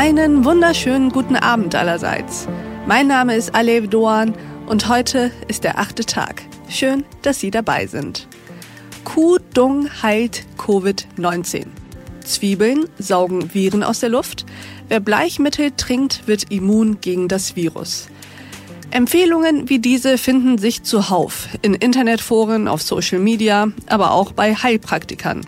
Einen wunderschönen guten Abend allerseits. Mein Name ist Alev Doan und heute ist der achte Tag. Schön, dass Sie dabei sind. Kuh-Dung heilt Covid-19. Zwiebeln saugen Viren aus der Luft. Wer Bleichmittel trinkt, wird immun gegen das Virus. Empfehlungen wie diese finden sich zuhauf in Internetforen, auf Social Media, aber auch bei Heilpraktikern.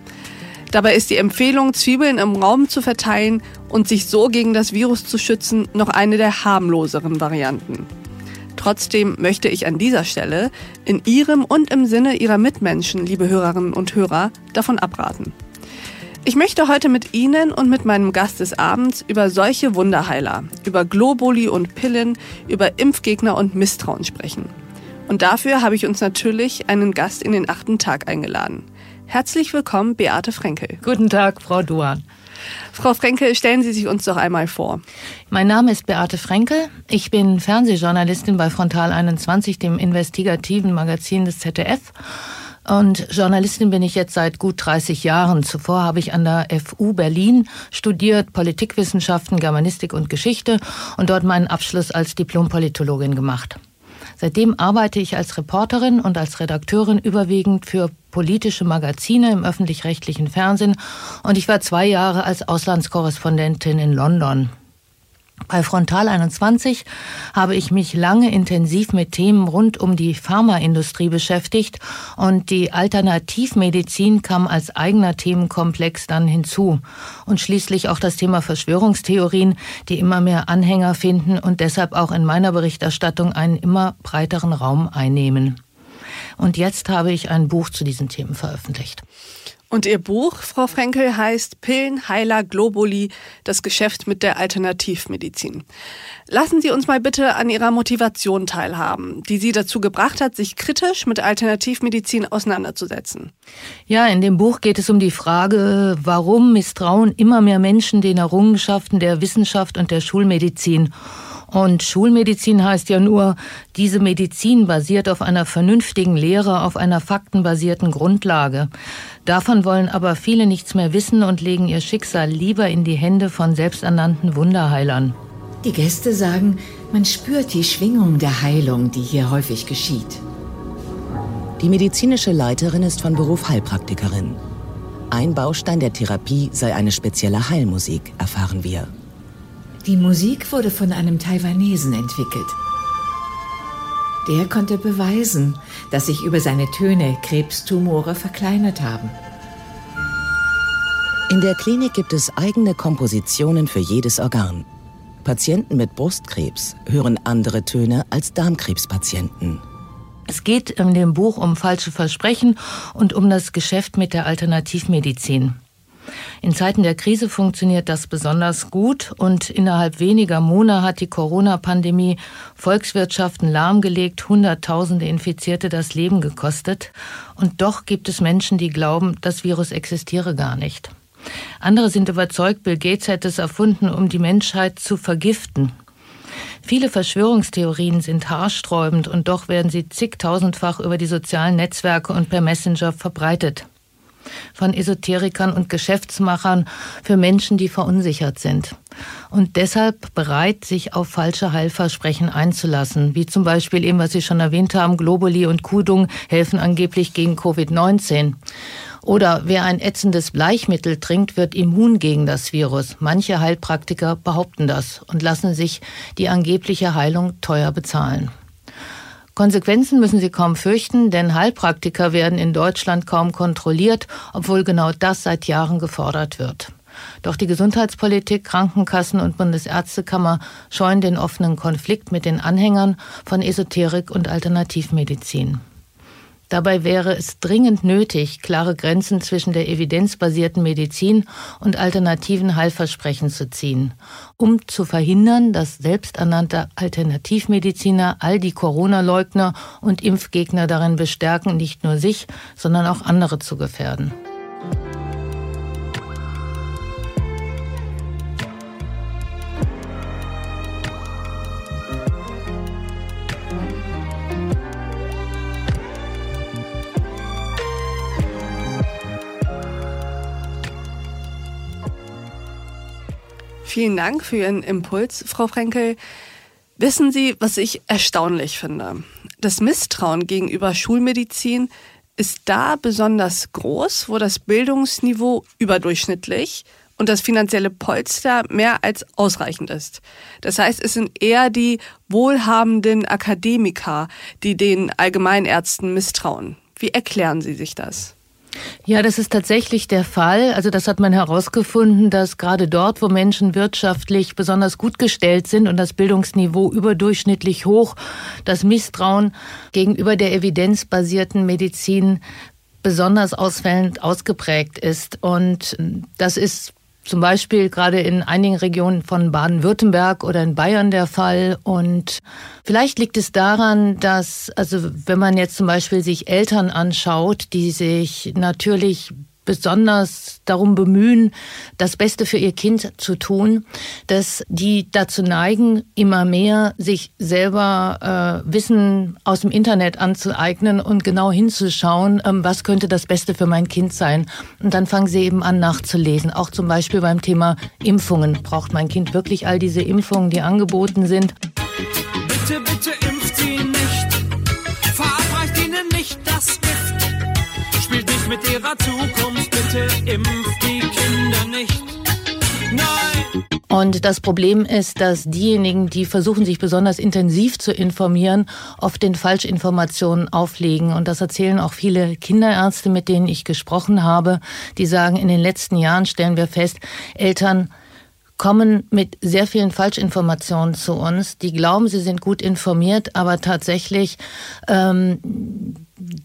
Dabei ist die Empfehlung, Zwiebeln im Raum zu verteilen und sich so gegen das Virus zu schützen, noch eine der harmloseren Varianten. Trotzdem möchte ich an dieser Stelle in Ihrem und im Sinne Ihrer Mitmenschen, liebe Hörerinnen und Hörer, davon abraten. Ich möchte heute mit Ihnen und mit meinem Gast des Abends über solche Wunderheiler, über Globuli und Pillen, über Impfgegner und Misstrauen sprechen. Und dafür habe ich uns natürlich einen Gast in den achten Tag eingeladen. Herzlich willkommen, Beate Frenkel. Guten Tag, Frau Duan. Frau Frenkel, stellen Sie sich uns doch einmal vor. Mein Name ist Beate Frenkel. Ich bin Fernsehjournalistin bei Frontal 21, dem investigativen Magazin des ZDF und Journalistin bin ich jetzt seit gut 30 Jahren. Zuvor habe ich an der FU Berlin studiert, Politikwissenschaften, Germanistik und Geschichte und dort meinen Abschluss als Diplompolitologin gemacht. Seitdem arbeite ich als Reporterin und als Redakteurin überwiegend für politische Magazine im öffentlich-rechtlichen Fernsehen und ich war zwei Jahre als Auslandskorrespondentin in London. Bei Frontal 21 habe ich mich lange intensiv mit Themen rund um die Pharmaindustrie beschäftigt und die Alternativmedizin kam als eigener Themenkomplex dann hinzu. Und schließlich auch das Thema Verschwörungstheorien, die immer mehr Anhänger finden und deshalb auch in meiner Berichterstattung einen immer breiteren Raum einnehmen. Und jetzt habe ich ein Buch zu diesen Themen veröffentlicht. Und Ihr Buch, Frau Frenkel, heißt Pillenheiler Globuli, das Geschäft mit der Alternativmedizin. Lassen Sie uns mal bitte an Ihrer Motivation teilhaben, die Sie dazu gebracht hat, sich kritisch mit Alternativmedizin auseinanderzusetzen. Ja, in dem Buch geht es um die Frage, warum misstrauen immer mehr Menschen den Errungenschaften der Wissenschaft und der Schulmedizin. Und Schulmedizin heißt ja nur, diese Medizin basiert auf einer vernünftigen Lehre, auf einer faktenbasierten Grundlage. Davon wollen aber viele nichts mehr wissen und legen ihr Schicksal lieber in die Hände von selbsternannten Wunderheilern. Die Gäste sagen, man spürt die Schwingung der Heilung, die hier häufig geschieht. Die medizinische Leiterin ist von Beruf Heilpraktikerin. Ein Baustein der Therapie sei eine spezielle Heilmusik, erfahren wir. Die Musik wurde von einem Taiwanesen entwickelt. Der konnte beweisen, dass sich über seine Töne Krebstumore verkleinert haben. In der Klinik gibt es eigene Kompositionen für jedes Organ. Patienten mit Brustkrebs hören andere Töne als Darmkrebspatienten. Es geht in dem Buch um falsche Versprechen und um das Geschäft mit der Alternativmedizin. In Zeiten der Krise funktioniert das besonders gut und innerhalb weniger Monate hat die Corona-Pandemie Volkswirtschaften lahmgelegt, Hunderttausende Infizierte das Leben gekostet. Und doch gibt es Menschen, die glauben, das Virus existiere gar nicht. Andere sind überzeugt, Bill Gates hätte es erfunden, um die Menschheit zu vergiften. Viele Verschwörungstheorien sind haarsträubend und doch werden sie zigtausendfach über die sozialen Netzwerke und per Messenger verbreitet von Esoterikern und Geschäftsmachern für Menschen, die verunsichert sind und deshalb bereit, sich auf falsche Heilversprechen einzulassen, wie zum Beispiel eben, was Sie schon erwähnt haben, Globuli und Kudung helfen angeblich gegen Covid-19. Oder wer ein ätzendes Bleichmittel trinkt, wird immun gegen das Virus. Manche Heilpraktiker behaupten das und lassen sich die angebliche Heilung teuer bezahlen. Konsequenzen müssen Sie kaum fürchten, denn Heilpraktiker werden in Deutschland kaum kontrolliert, obwohl genau das seit Jahren gefordert wird. Doch die Gesundheitspolitik, Krankenkassen und Bundesärztekammer scheuen den offenen Konflikt mit den Anhängern von Esoterik und Alternativmedizin. Dabei wäre es dringend nötig, klare Grenzen zwischen der evidenzbasierten Medizin und alternativen Heilversprechen zu ziehen, um zu verhindern, dass selbsternannte Alternativmediziner all die Corona-Leugner und Impfgegner darin bestärken, nicht nur sich, sondern auch andere zu gefährden. Vielen Dank für Ihren Impuls, Frau Frenkel. Wissen Sie, was ich erstaunlich finde? Das Misstrauen gegenüber Schulmedizin ist da besonders groß, wo das Bildungsniveau überdurchschnittlich und das finanzielle Polster mehr als ausreichend ist. Das heißt, es sind eher die wohlhabenden Akademiker, die den Allgemeinärzten misstrauen. Wie erklären Sie sich das? Ja, das ist tatsächlich der Fall. Also das hat man herausgefunden, dass gerade dort, wo Menschen wirtschaftlich besonders gut gestellt sind und das Bildungsniveau überdurchschnittlich hoch, das Misstrauen gegenüber der evidenzbasierten Medizin besonders ausfällend ausgeprägt ist. Und das ist zum Beispiel gerade in einigen Regionen von Baden-Württemberg oder in Bayern der Fall. Und vielleicht liegt es daran, dass, also wenn man jetzt zum Beispiel sich Eltern anschaut, die sich natürlich besonders darum bemühen, das Beste für ihr Kind zu tun, dass die dazu neigen, immer mehr sich selber äh, Wissen aus dem Internet anzueignen und genau hinzuschauen, ähm, was könnte das Beste für mein Kind sein. Und dann fangen sie eben an nachzulesen. Auch zum Beispiel beim Thema Impfungen. Braucht mein Kind wirklich all diese Impfungen, die angeboten sind? Mit ihrer Zukunft bitte impf die Kinder nicht. Nein. Und das Problem ist, dass diejenigen, die versuchen, sich besonders intensiv zu informieren, oft den Falschinformationen auflegen. Und das erzählen auch viele Kinderärzte, mit denen ich gesprochen habe. Die sagen, in den letzten Jahren stellen wir fest, Eltern kommen mit sehr vielen Falschinformationen zu uns. Die glauben, sie sind gut informiert, aber tatsächlich ähm,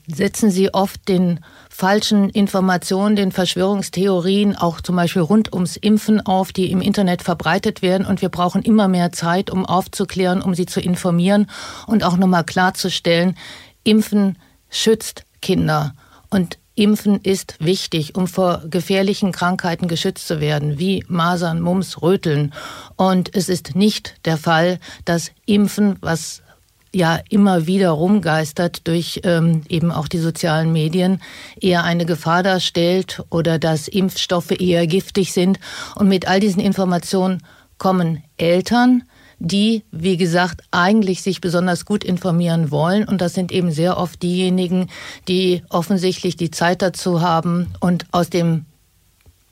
setzen sie oft den falschen Informationen, den Verschwörungstheorien, auch zum Beispiel rund ums Impfen auf, die im Internet verbreitet werden. Und wir brauchen immer mehr Zeit, um aufzuklären, um sie zu informieren und auch nochmal klarzustellen, Impfen schützt Kinder. Und Impfen ist wichtig, um vor gefährlichen Krankheiten geschützt zu werden, wie Masern, Mumps, Röteln. Und es ist nicht der Fall, dass Impfen, was ja immer wieder rumgeistert durch ähm, eben auch die sozialen Medien, eher eine Gefahr darstellt oder dass Impfstoffe eher giftig sind. Und mit all diesen Informationen kommen Eltern, die, wie gesagt, eigentlich sich besonders gut informieren wollen. Und das sind eben sehr oft diejenigen, die offensichtlich die Zeit dazu haben und aus dem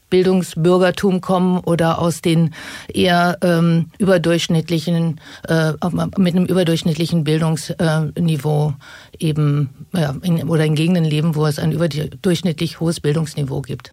Bildungsbürgertum kommen oder aus den eher ähm, überdurchschnittlichen, äh, mit einem überdurchschnittlichen Bildungsniveau eben ja, in, oder in Gegenden leben, wo es ein überdurchschnittlich hohes Bildungsniveau gibt.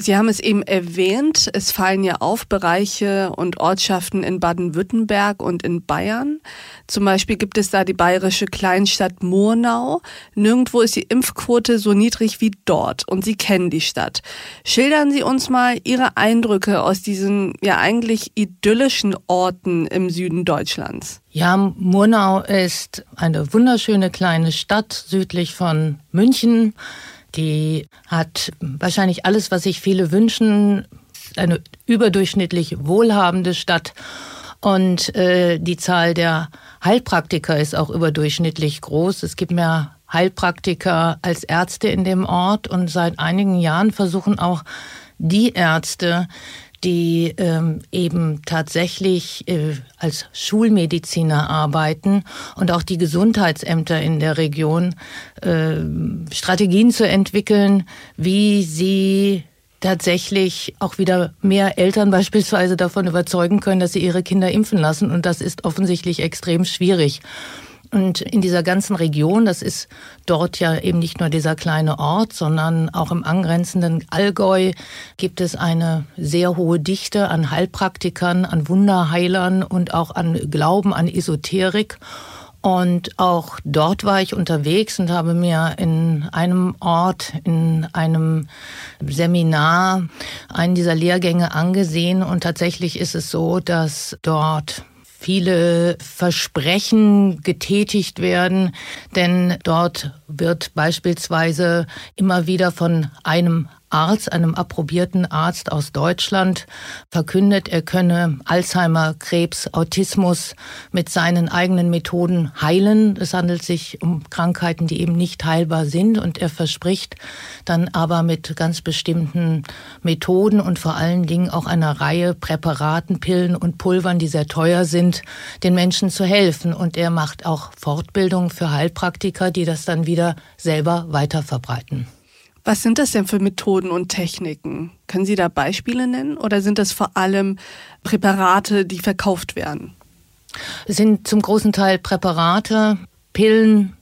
Sie haben es eben erwähnt, es fallen ja auf Bereiche und Ortschaften in Baden-Württemberg und in Bayern. Zum Beispiel gibt es da die bayerische Kleinstadt Murnau. Nirgendwo ist die Impfquote so niedrig wie dort und Sie kennen die Stadt. Schildern Sie uns mal Ihre Eindrücke aus diesen ja eigentlich idyllischen Orten im Süden Deutschlands. Ja, Murnau ist eine wunderschöne kleine Stadt südlich von München. Die hat wahrscheinlich alles, was sich viele wünschen. Eine überdurchschnittlich wohlhabende Stadt. Und äh, die Zahl der Heilpraktiker ist auch überdurchschnittlich groß. Es gibt mehr Heilpraktiker als Ärzte in dem Ort. Und seit einigen Jahren versuchen auch die Ärzte, die ähm, eben tatsächlich äh, als Schulmediziner arbeiten und auch die Gesundheitsämter in der Region äh, Strategien zu entwickeln, wie sie tatsächlich auch wieder mehr Eltern beispielsweise davon überzeugen können, dass sie ihre Kinder impfen lassen. Und das ist offensichtlich extrem schwierig. Und in dieser ganzen Region, das ist dort ja eben nicht nur dieser kleine Ort, sondern auch im angrenzenden Allgäu gibt es eine sehr hohe Dichte an Heilpraktikern, an Wunderheilern und auch an Glauben, an Esoterik. Und auch dort war ich unterwegs und habe mir in einem Ort, in einem Seminar einen dieser Lehrgänge angesehen. Und tatsächlich ist es so, dass dort viele Versprechen getätigt werden, denn dort wird beispielsweise immer wieder von einem Arzt, einem approbierten Arzt aus Deutschland, verkündet, er könne Alzheimer, Krebs, Autismus mit seinen eigenen Methoden heilen. Es handelt sich um Krankheiten, die eben nicht heilbar sind und er verspricht dann aber mit ganz bestimmten Methoden und vor allen Dingen auch einer Reihe Präparaten, Pillen und Pulvern, die sehr teuer sind, den Menschen zu helfen. Und er macht auch Fortbildung für Heilpraktiker, die das dann wieder selber weiter verbreiten. Was sind das denn für Methoden und Techniken? Können Sie da Beispiele nennen oder sind das vor allem Präparate, die verkauft werden? Es sind zum großen Teil Präparate, Pillen,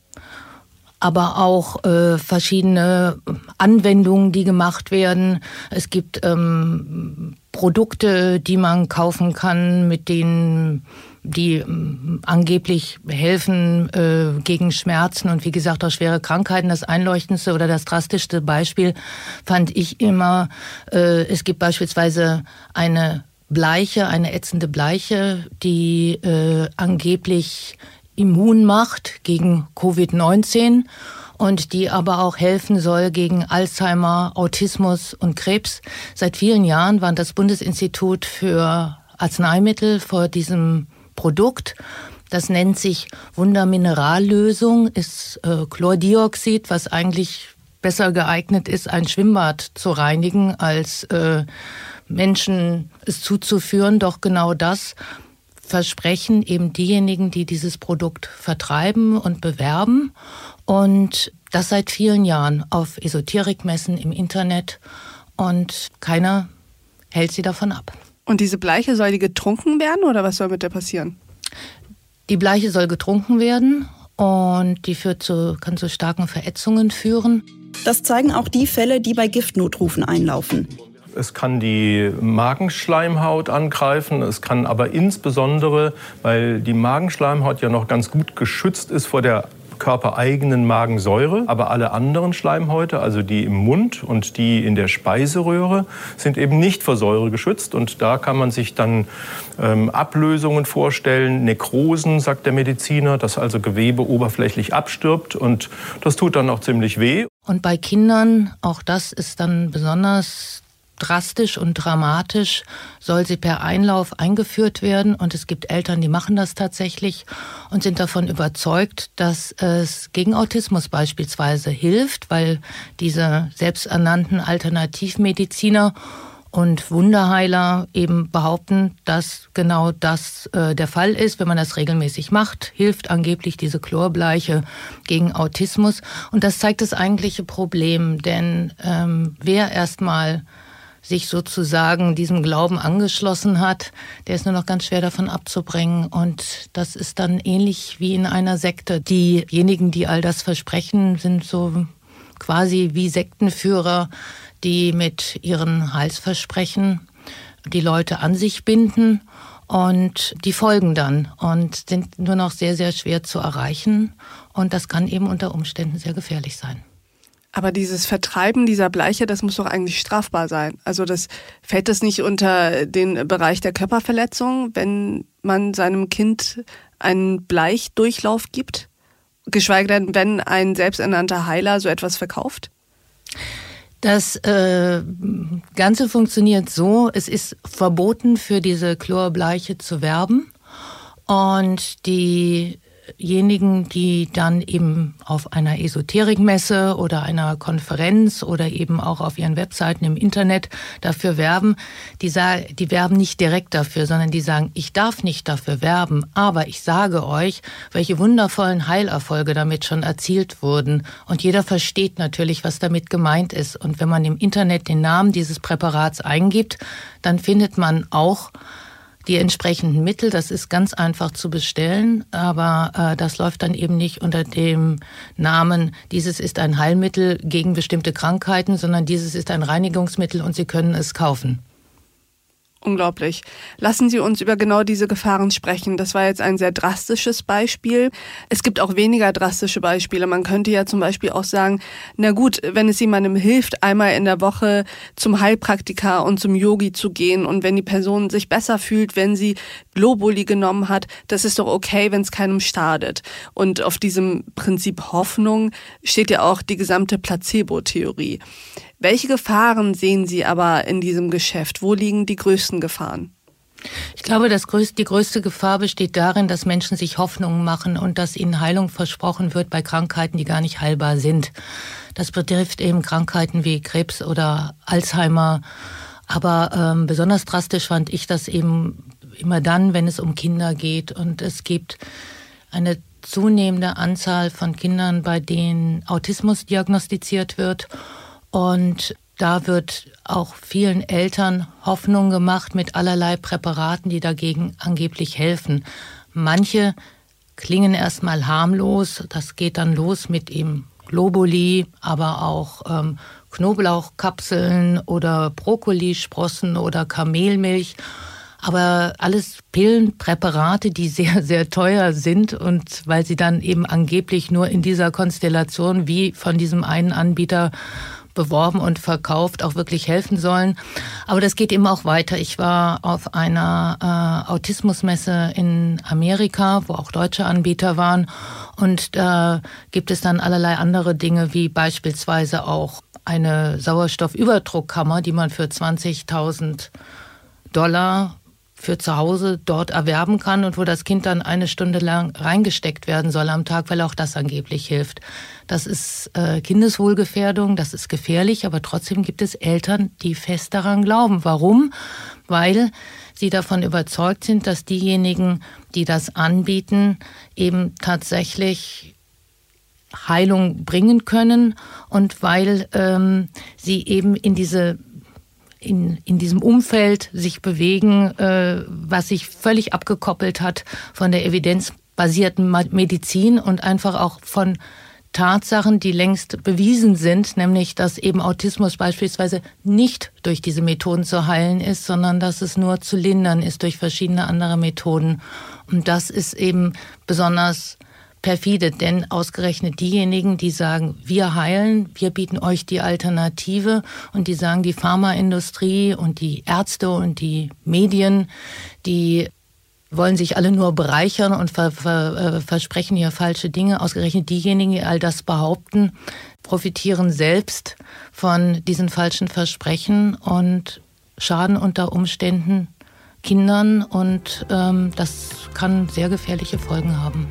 aber auch äh, verschiedene Anwendungen, die gemacht werden. Es gibt ähm, Produkte, die man kaufen kann, mit denen die ähm, angeblich helfen äh, gegen Schmerzen und wie gesagt auch schwere Krankheiten. Das einleuchtendste oder das drastischste Beispiel fand ich immer, äh, es gibt beispielsweise eine Bleiche, eine ätzende Bleiche, die äh, angeblich immun macht gegen Covid-19 und die aber auch helfen soll gegen Alzheimer, Autismus und Krebs. Seit vielen Jahren war das Bundesinstitut für Arzneimittel vor diesem Produkt. Das nennt sich Wunderminerallösung, ist äh, Chlordioxid, was eigentlich besser geeignet ist, ein Schwimmbad zu reinigen, als äh, Menschen es zuzuführen. Doch genau das versprechen eben diejenigen, die dieses Produkt vertreiben und bewerben. Und das seit vielen Jahren auf Esoterikmessen im Internet. Und keiner hält sie davon ab. Und diese Bleiche, soll die getrunken werden oder was soll mit der passieren? Die Bleiche soll getrunken werden und die führt zu, kann zu starken Verätzungen führen. Das zeigen auch die Fälle, die bei Giftnotrufen einlaufen. Es kann die Magenschleimhaut angreifen. Es kann aber insbesondere, weil die Magenschleimhaut ja noch ganz gut geschützt ist vor der körpereigenen Magensäure, aber alle anderen Schleimhäute, also die im Mund und die in der Speiseröhre, sind eben nicht vor Säure geschützt. Und da kann man sich dann ähm, Ablösungen vorstellen, Nekrosen, sagt der Mediziner, dass also Gewebe oberflächlich abstirbt und das tut dann auch ziemlich weh. Und bei Kindern, auch das ist dann besonders drastisch und dramatisch, soll sie per Einlauf eingeführt werden. Und es gibt Eltern, die machen das tatsächlich und sind davon überzeugt, dass es gegen Autismus beispielsweise hilft, weil diese selbsternannten Alternativmediziner und Wunderheiler eben behaupten, dass genau das äh, der Fall ist. Wenn man das regelmäßig macht, hilft angeblich diese Chlorbleiche gegen Autismus. Und das zeigt das eigentliche Problem, denn ähm, wer erstmal sich sozusagen diesem Glauben angeschlossen hat, der ist nur noch ganz schwer davon abzubringen. Und das ist dann ähnlich wie in einer Sekte. Diejenigen, die all das versprechen, sind so quasi wie Sektenführer, die mit ihren Heilsversprechen die Leute an sich binden und die folgen dann und sind nur noch sehr, sehr schwer zu erreichen. Und das kann eben unter Umständen sehr gefährlich sein. Aber dieses Vertreiben dieser Bleiche, das muss doch eigentlich strafbar sein. Also das fällt das nicht unter den Bereich der Körperverletzung, wenn man seinem Kind einen Bleichdurchlauf gibt? Geschweige denn, wenn ein selbsternannter Heiler so etwas verkauft? Das äh, Ganze funktioniert so, es ist verboten für diese Chlorbleiche zu werben. Und die diejenigen, die dann eben auf einer Esoterikmesse oder einer Konferenz oder eben auch auf ihren Webseiten im Internet dafür werben, die, die werben nicht direkt dafür, sondern die sagen, ich darf nicht dafür werben, aber ich sage euch, welche wundervollen Heilerfolge damit schon erzielt wurden. Und jeder versteht natürlich, was damit gemeint ist. Und wenn man im Internet den Namen dieses Präparats eingibt, dann findet man auch die entsprechenden Mittel. Das ist ganz einfach zu bestellen, aber äh, das läuft dann eben nicht unter dem Namen, dieses ist ein Heilmittel gegen bestimmte Krankheiten, sondern dieses ist ein Reinigungsmittel und Sie können es kaufen. Unglaublich. Lassen Sie uns über genau diese Gefahren sprechen. Das war jetzt ein sehr drastisches Beispiel. Es gibt auch weniger drastische Beispiele. Man könnte ja zum Beispiel auch sagen, na gut, wenn es jemandem hilft, einmal in der Woche zum Heilpraktiker und zum Yogi zu gehen und wenn die Person sich besser fühlt, wenn sie Globuli genommen hat, das ist doch okay, wenn es keinem schadet. Und auf diesem Prinzip Hoffnung steht ja auch die gesamte Placebo-Theorie. Welche Gefahren sehen Sie aber in diesem Geschäft? Wo liegen die größten Gefahren? Ich glaube, größte, die größte Gefahr besteht darin, dass Menschen sich Hoffnungen machen und dass ihnen Heilung versprochen wird bei Krankheiten, die gar nicht heilbar sind. Das betrifft eben Krankheiten wie Krebs oder Alzheimer. Aber ähm, besonders drastisch fand ich das eben immer dann, wenn es um Kinder geht. Und es gibt eine zunehmende Anzahl von Kindern, bei denen Autismus diagnostiziert wird und da wird auch vielen Eltern Hoffnung gemacht mit allerlei Präparaten, die dagegen angeblich helfen. Manche klingen erstmal harmlos. Das geht dann los mit eben Globuli, aber auch ähm, Knoblauchkapseln oder Brokkolisprossen oder Kamelmilch. Aber alles Pillenpräparate, die sehr, sehr teuer sind und weil sie dann eben angeblich nur in dieser Konstellation wie von diesem einen Anbieter beworben und verkauft, auch wirklich helfen sollen. Aber das geht eben auch weiter. Ich war auf einer äh, Autismusmesse in Amerika, wo auch deutsche Anbieter waren. Und da gibt es dann allerlei andere Dinge, wie beispielsweise auch eine Sauerstoffüberdruckkammer, die man für 20.000 Dollar für zu Hause dort erwerben kann und wo das Kind dann eine Stunde lang reingesteckt werden soll am Tag, weil auch das angeblich hilft. Das ist äh, Kindeswohlgefährdung, das ist gefährlich, aber trotzdem gibt es Eltern, die fest daran glauben. Warum? Weil sie davon überzeugt sind, dass diejenigen, die das anbieten, eben tatsächlich Heilung bringen können und weil ähm, sie eben in diese in, in diesem Umfeld sich bewegen, äh, was sich völlig abgekoppelt hat von der evidenzbasierten Medizin und einfach auch von Tatsachen, die längst bewiesen sind, nämlich dass eben Autismus beispielsweise nicht durch diese Methoden zu heilen ist, sondern dass es nur zu lindern ist durch verschiedene andere Methoden. Und das ist eben besonders perfide, denn ausgerechnet diejenigen, die sagen, wir heilen, wir bieten euch die Alternative und die sagen, die Pharmaindustrie und die Ärzte und die Medien, die wollen sich alle nur bereichern und ver, ver, äh, versprechen hier falsche Dinge. Ausgerechnet diejenigen, die all das behaupten, profitieren selbst von diesen falschen Versprechen und schaden unter Umständen Kindern und ähm, das kann sehr gefährliche Folgen haben.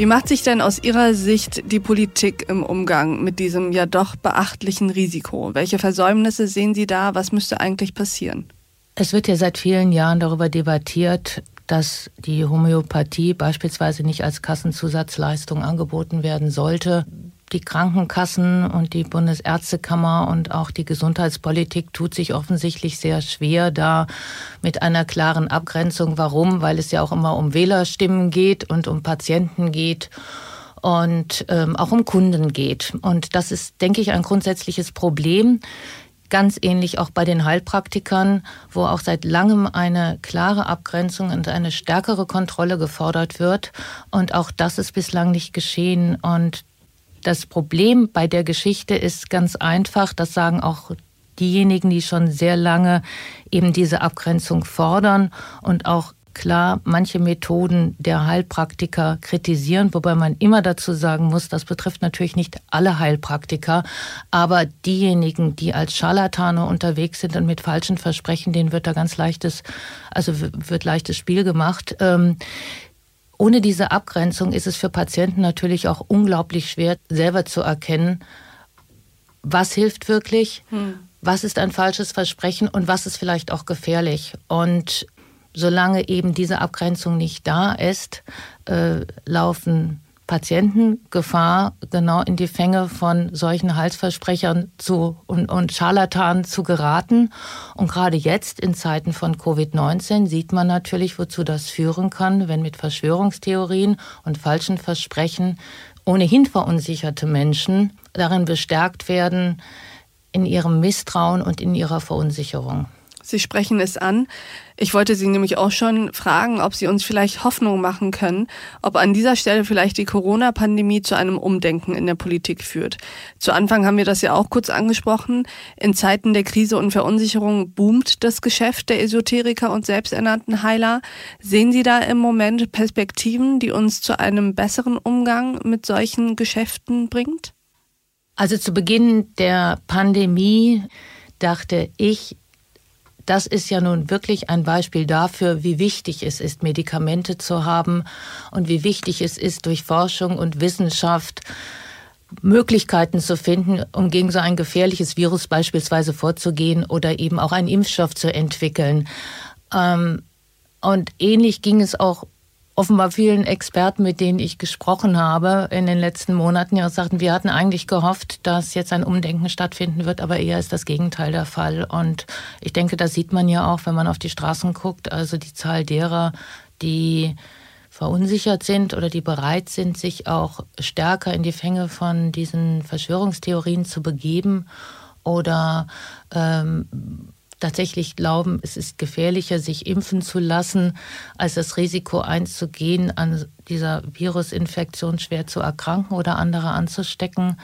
Wie macht sich denn aus Ihrer Sicht die Politik im Umgang mit diesem ja doch beachtlichen Risiko? Welche Versäumnisse sehen Sie da? Was müsste eigentlich passieren? Es wird ja seit vielen Jahren darüber debattiert, dass die Homöopathie beispielsweise nicht als Kassenzusatzleistung angeboten werden sollte die Krankenkassen und die Bundesärztekammer und auch die Gesundheitspolitik tut sich offensichtlich sehr schwer da mit einer klaren Abgrenzung. Warum? Weil es ja auch immer um Wählerstimmen geht und um Patienten geht und ähm, auch um Kunden geht. Und das ist, denke ich, ein grundsätzliches Problem. Ganz ähnlich auch bei den Heilpraktikern, wo auch seit langem eine klare Abgrenzung und eine stärkere Kontrolle gefordert wird. Und auch das ist bislang nicht geschehen. Und das Problem bei der Geschichte ist ganz einfach, das sagen auch diejenigen, die schon sehr lange eben diese Abgrenzung fordern und auch klar manche Methoden der Heilpraktiker kritisieren, wobei man immer dazu sagen muss, das betrifft natürlich nicht alle Heilpraktiker, aber diejenigen, die als Scharlatane unterwegs sind und mit falschen Versprechen, denen wird da ganz leichtes, also wird leichtes Spiel gemacht. Ähm, ohne diese Abgrenzung ist es für Patienten natürlich auch unglaublich schwer, selber zu erkennen, was hilft wirklich, hm. was ist ein falsches Versprechen und was ist vielleicht auch gefährlich. Und solange eben diese Abgrenzung nicht da ist, äh, laufen Patientengefahr, genau in die Fänge von solchen Halsversprechern zu, und, und Scharlatanen zu geraten. Und gerade jetzt in Zeiten von Covid-19 sieht man natürlich, wozu das führen kann, wenn mit Verschwörungstheorien und falschen Versprechen ohnehin verunsicherte Menschen darin bestärkt werden, in ihrem Misstrauen und in ihrer Verunsicherung. Sie sprechen es an. Ich wollte Sie nämlich auch schon fragen, ob Sie uns vielleicht Hoffnung machen können, ob an dieser Stelle vielleicht die Corona-Pandemie zu einem Umdenken in der Politik führt. Zu Anfang haben wir das ja auch kurz angesprochen. In Zeiten der Krise und Verunsicherung boomt das Geschäft der Esoteriker und selbsternannten Heiler. Sehen Sie da im Moment Perspektiven, die uns zu einem besseren Umgang mit solchen Geschäften bringt? Also zu Beginn der Pandemie dachte ich, das ist ja nun wirklich ein Beispiel dafür, wie wichtig es ist, Medikamente zu haben und wie wichtig es ist, durch Forschung und Wissenschaft Möglichkeiten zu finden, um gegen so ein gefährliches Virus beispielsweise vorzugehen oder eben auch einen Impfstoff zu entwickeln. Ähm, und ähnlich ging es auch offenbar vielen Experten, mit denen ich gesprochen habe in den letzten Monaten, ja sagten, wir hatten eigentlich gehofft, dass jetzt ein Umdenken stattfinden wird, aber eher ist das Gegenteil der Fall. Und ich denke, das sieht man ja auch, wenn man auf die Straßen guckt. Also die Zahl derer, die verunsichert sind oder die bereit sind, sich auch stärker in die Fänge von diesen Verschwörungstheorien zu begeben oder ähm, tatsächlich glauben, es ist gefährlicher, sich impfen zu lassen, als das Risiko einzugehen, an dieser Virusinfektion schwer zu erkranken oder andere anzustecken.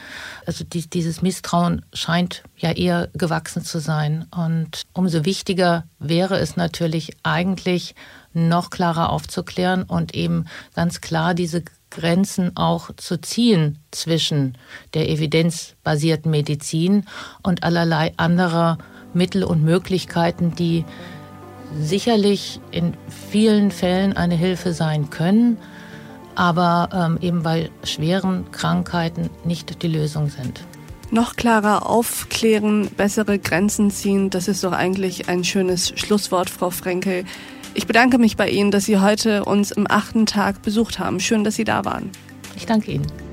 Also die, dieses Misstrauen scheint ja eher gewachsen zu sein. Und umso wichtiger wäre es natürlich eigentlich, noch klarer aufzuklären und eben ganz klar diese Grenzen auch zu ziehen zwischen der evidenzbasierten Medizin und allerlei anderer Mittel und Möglichkeiten, die sicherlich in vielen Fällen eine Hilfe sein können, aber ähm, eben bei schweren Krankheiten nicht die Lösung sind. Noch klarer aufklären, bessere Grenzen ziehen, das ist doch eigentlich ein schönes Schlusswort, Frau Frenkel. Ich bedanke mich bei Ihnen, dass Sie heute uns im achten Tag besucht haben. Schön, dass Sie da waren. Ich danke Ihnen.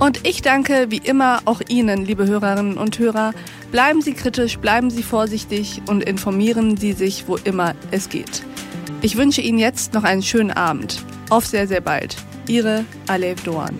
Und ich danke wie immer auch Ihnen, liebe Hörerinnen und Hörer. Bleiben Sie kritisch, bleiben Sie vorsichtig und informieren Sie sich, wo immer es geht. Ich wünsche Ihnen jetzt noch einen schönen Abend. Auf sehr, sehr bald. Ihre Alev Doan.